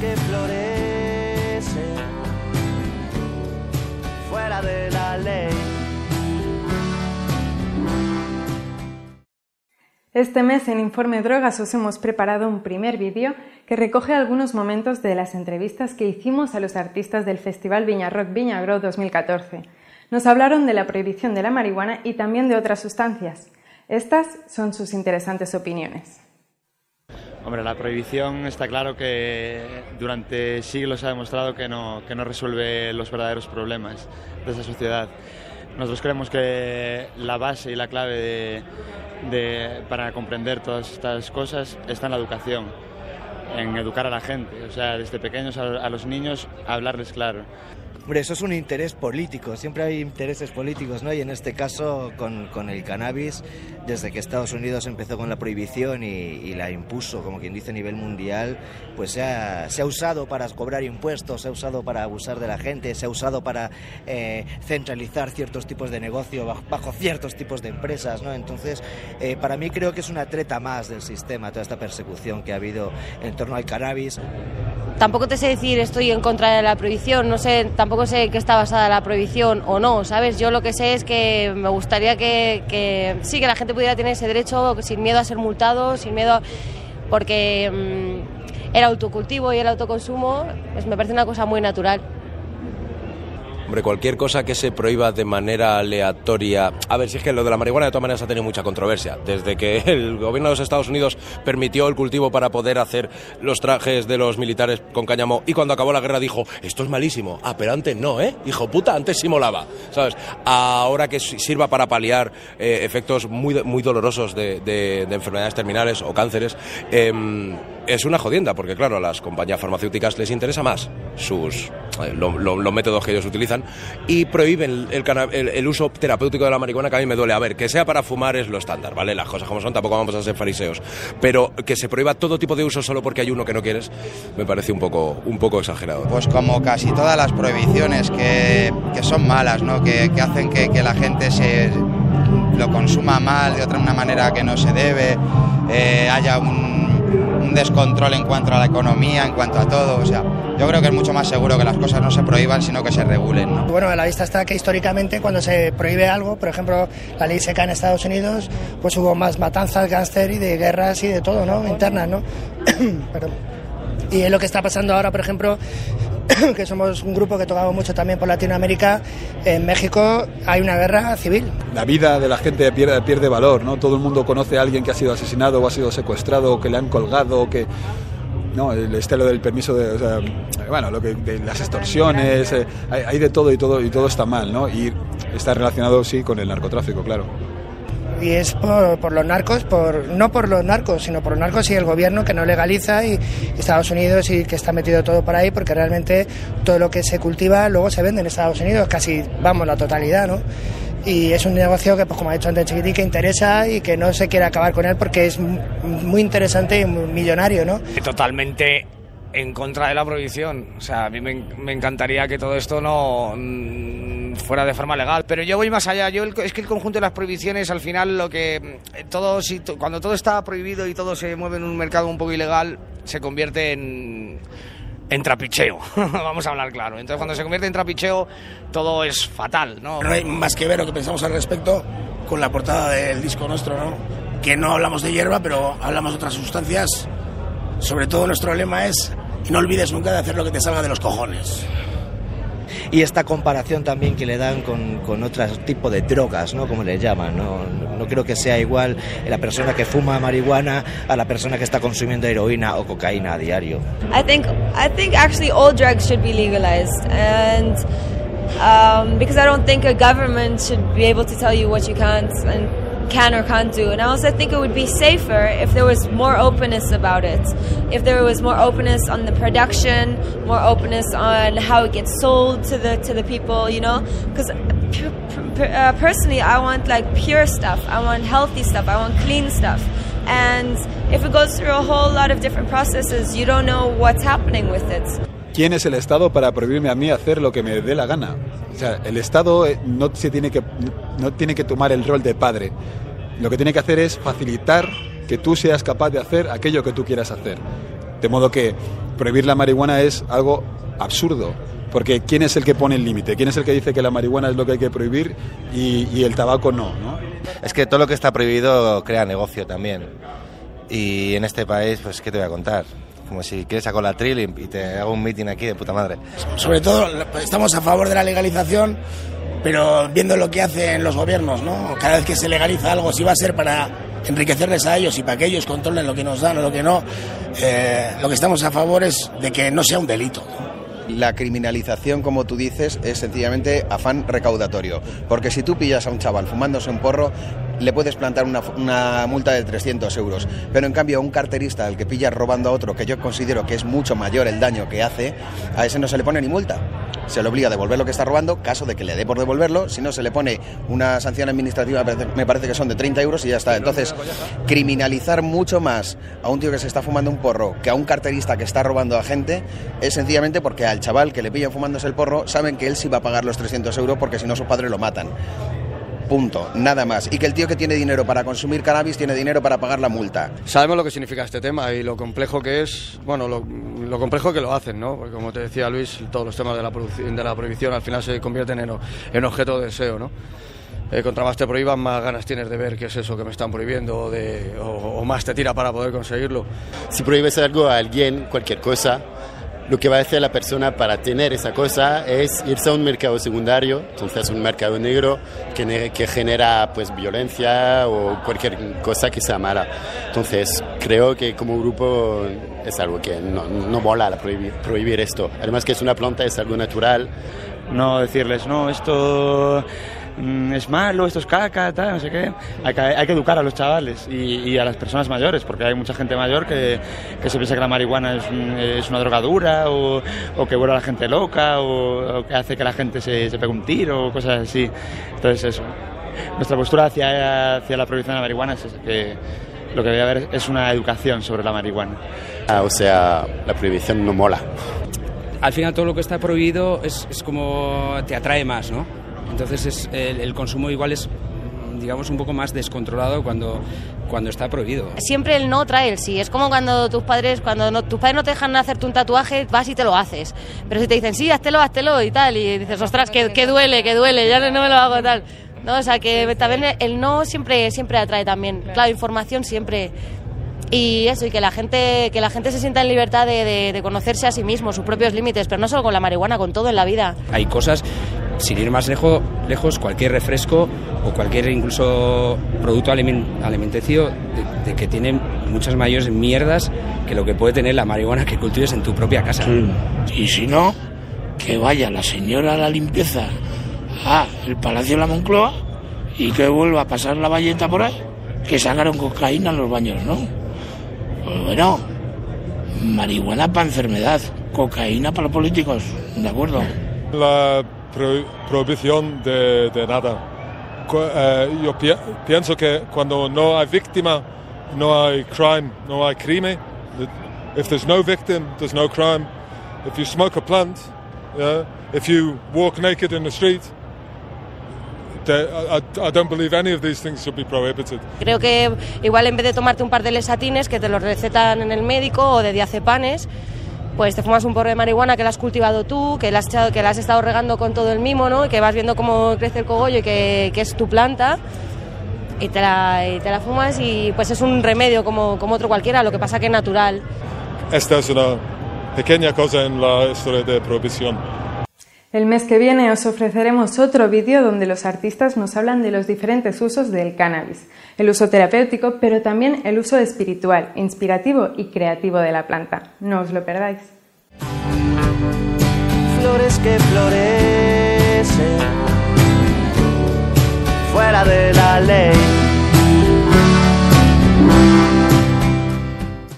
que florecen fuera de la ley. Este mes en Informe Drogas os hemos preparado un primer vídeo que recoge algunos momentos de las entrevistas que hicimos a los artistas del Festival Viña Rock Viña 2014. Nos hablaron de la prohibición de la marihuana y también de otras sustancias. Estas son sus interesantes opiniones. Hombre, la prohibición está claro que durante siglos ha demostrado que no, que no resuelve los verdaderos problemas de esa sociedad. Nosotros creemos que la base y la clave de, para comprender todas estas cosas está en la educación, en educar a la gente, o sea, desde pequeños a, a los niños hablarles claro. Hombre, eso es un interés político, siempre hay intereses políticos, ¿no? Y en este caso, con, con el cannabis, desde que Estados Unidos empezó con la prohibición y, y la impuso, como quien dice, a nivel mundial, pues se ha, se ha, usado para cobrar impuestos, se ha usado para abusar de la gente, se ha usado para eh, centralizar ciertos tipos de negocio bajo, bajo, ciertos tipos de empresas, ¿no? Entonces, eh, para mí creo que es una treta más del sistema, toda esta persecución que ha habido en torno al cannabis. Tampoco te sé decir estoy en contra de la prohibición, no sé, tampoco sé que está basada la prohibición o no, ¿sabes? Yo lo que sé es que me gustaría que, sí, que la gente pudiera tener ese derecho sin miedo a ser multado, sin miedo, a, porque mmm, el autocultivo y el autoconsumo pues me parece una cosa muy natural. Hombre, cualquier cosa que se prohíba de manera aleatoria. A ver, si es que lo de la marihuana de todas maneras ha tenido mucha controversia. Desde que el gobierno de los Estados Unidos permitió el cultivo para poder hacer los trajes de los militares con cáñamo y cuando acabó la guerra dijo, esto es malísimo. Ah, pero antes no, ¿eh? Hijo puta, antes sí molaba. ¿Sabes? Ahora que sirva para paliar eh, efectos muy, muy dolorosos de, de, de, enfermedades terminales o cánceres, eh, es una jodienda, porque claro, a las compañías farmacéuticas les interesa más sus eh, lo, lo, los métodos que ellos utilizan y prohíben el, el, el, uso terapéutico de la marihuana que a mí me duele. A ver, que sea para fumar es lo estándar, ¿vale? Las cosas como son, tampoco vamos a ser fariseos. Pero que se prohíba todo tipo de uso solo porque hay uno que no quieres, me parece un poco, un poco exagerado. Pues como casi todas las prohibiciones que, que son malas, ¿no? Que, que hacen que, que la gente se lo consuma mal de otra una manera que no se debe, eh, haya un, un, descontrol en cuanto a la economía, en cuanto a todo. O sea, yo creo que es mucho más seguro que las cosas no se prohíban, sino que se regulen. ¿no? Bueno, a la vista está que históricamente cuando se prohíbe algo, por ejemplo, la ley seca en Estados Unidos, pues hubo más matanzas, gánster y de guerras y de todo, ¿no? Internas, ¿no? Perdón. Y es lo que está pasando ahora, por ejemplo, que somos un grupo que tocamos mucho también por Latinoamérica, en México hay una guerra civil. La vida de la gente pierde, pierde valor, ¿no? Todo el mundo conoce a alguien que ha sido asesinado o ha sido secuestrado o que le han colgado o que no el estilo del permiso de o sea, bueno lo que de las extorsiones eh, hay, hay, de todo y todo y todo está mal no y está relacionado sí con el narcotráfico claro y es por, por, los narcos, por, no por los narcos, sino por los narcos y el gobierno que no legaliza y, Estados Unidos y que está metido todo por ahí, porque realmente todo lo que se cultiva luego se vende en Estados Unidos, casi, vamos, la totalidad, ¿no? y es un negocio que, pues como ha dicho antes Chiquití, que interesa y que no se quiere acabar con él porque es muy interesante y millonario, ¿no? Totalmente en contra de la prohibición. O sea, a mí me, encantaría que todo esto no fuera de forma legal. Pero yo voy más allá. Yo el, es que el conjunto de las prohibiciones, al final, lo que todo, si, cuando todo está prohibido y todo se mueve en un mercado un poco ilegal, se convierte en en trapicheo, vamos a hablar claro. Entonces, cuando se convierte en trapicheo, todo es fatal, ¿no? No hay más que ver lo que pensamos al respecto con la portada del disco nuestro, ¿no? Que no hablamos de hierba, pero hablamos de otras sustancias. Sobre todo nuestro lema es, y no olvides nunca de hacer lo que te salga de los cojones y esta comparación también que le dan con, con otro tipo de drogas, ¿no? Como le llaman, ¿no? No creo que sea igual la persona que fuma marihuana a la persona que está consumiendo heroína o cocaína a diario. I think, I think actually all drugs should be legalized and um, because I don't think a government should be able to tell you what you can't and can or can't do. And I also think it would be safer if there was more openness about it. If there was more openness on the production, more openness on how it gets sold to the to the people, you know? Because uh, personally, I want like pure stuff. I want healthy stuff. I want clean stuff. And if it goes through a whole lot of different processes, you don't know what's happening with it. ¿Quién es el Estado para prohibirme a mí hacer lo que me dé la gana? El Estado no, se tiene que, no tiene que tomar el rol de padre. Lo que tiene que hacer es facilitar que tú seas capaz de hacer aquello que tú quieras hacer. De modo que prohibir la marihuana es algo absurdo. Porque ¿quién es el que pone el límite? ¿Quién es el que dice que la marihuana es lo que hay que prohibir y, y el tabaco no, no? Es que todo lo que está prohibido crea negocio también. Y en este país, pues, ¿qué te voy a contar? Como si quieres sacar la tril y, y te hago un meeting aquí de puta madre. Sobre todo estamos a favor de la legalización, pero viendo lo que hacen los gobiernos, ¿no? Cada vez que se legaliza algo, si va a ser para enriquecerles a ellos y para que ellos controlen lo que nos dan o lo que no, eh, lo que estamos a favor es de que no sea un delito. ¿no? La criminalización, como tú dices, es sencillamente afán recaudatorio. Porque si tú pillas a un chaval fumándose un porro, le puedes plantar una, una, multa de 300 euros. Pero en cambio, a un carterista al que pillas robando a otro, que yo considero que es mucho mayor el daño que hace, a ese no se le pone ni multa. Se le obliga a devolver lo que está robando, caso de que le dé por devolverlo, si no se le pone una sanción administrativa, me parece que son de 30 euros y ya está. Entonces, criminalizar mucho más a un tío que se está fumando un porro que a un carterista que está robando a gente es sencillamente porque al chaval que le pillan fumándose el porro saben que él sí va a pagar los 300 euros porque si no sus padres lo matan. Punto, nada más. Y que el tío que tiene dinero para consumir cannabis tiene dinero para pagar la multa. Sabemos lo que significa este tema y lo complejo que es, bueno, lo, lo complejo que lo hacen, ¿no? Porque como te decía Luis, todos los temas de la, de la prohibición al final se convierten en, en objeto de deseo, ¿no? Eh, contra más te prohíban, más ganas tienes de ver qué es eso que me están prohibiendo o, de, o, o más te tira para poder conseguirlo. Si prohíbes algo a alguien, cualquier cosa, lo que va a hacer la persona para tener esa cosa es irse a un mercado secundario, entonces un mercado negro que, que, genera pues violencia o cualquier cosa que sea mala. Entonces creo que como grupo es algo que no, no mola prohibir, prohibir esto. Además que es una planta, es algo natural. No decirles, no, esto es malo, esto es caca, tal, no sé qué. Hay que, hay que educar a los chavales y, y, a las personas mayores, porque hay mucha gente mayor que, que se piensa que la marihuana es, es una drogadura o, o, que vuelve a la gente loca o, o, que hace que la gente se, se pegue un tiro o cosas así. Entonces eso. Nuestra postura hacia, hacia la prohibición de la marihuana es que lo que debe haber es una educación sobre la marihuana. Ah, o sea, la prohibición no mola. Al final todo lo que está prohibido es, es como te atrae más, ¿no? Entonces es, el, el, consumo igual es digamos un poco más descontrolado cuando cuando está prohibido. Siempre el no trae el sí. Es como cuando tus padres cuando no, tus padres no te dejan hacerte un tatuaje, vas y te lo haces. Pero si te dicen, "Sí, háztelo, háztelo" y tal y dices, "Ostras, que, que duele, que duele, ya no me lo hago tal." No, o sea, que también el no siempre siempre atrae también. Claro, información siempre y eso y que la gente que la gente se sienta en libertad de, de, de, conocerse a sí mismo sus propios límites pero no solo con la marihuana con todo en la vida hay cosas sin ir más lejos, lejos cualquier refresco o cualquier incluso producto alimenticio de, de, que tiene muchas mayores mierdas que lo que puede tener la marihuana que cultives en tu propia casa. Sí. Y si no, que vaya la señora a la limpieza a el Palacio de la Moncloa y que vuelva a pasar la valleta por ahí, que sacaron cocaína en los baños, ¿no? Pues bueno, marihuana para enfermedad, cocaína para los políticos, ¿de acuerdo? La pro prohibición de, de nada. Uh, yo pi pienso que cuando no hay víctima, no hay crime, no hay crimen. If there's no victim, there's no crime. If you smoke a plant, yeah, if you walk naked in the street. Creo que igual en vez de tomarte un par de lesatines que te los recetan en el médico o de diazepanes, pues te fumas un porro de marihuana que la has cultivado tú, que la has, que has estado regando con todo el mimo, ¿no? Y que vas viendo cómo crece el cogollo y que, es tu planta. Y te, la, te la fumas y pues es un remedio como, como otro cualquiera, lo que pasa que es natural. Esta es una pequeña cosa en la historia de prohibición. El mes que viene os ofreceremos otro vídeo donde los artistas nos hablan de los diferentes usos del cannabis, el uso terapéutico, pero también el uso espiritual, inspirativo y creativo de la planta. No os lo perdáis. Flores que florecen fuera de la ley.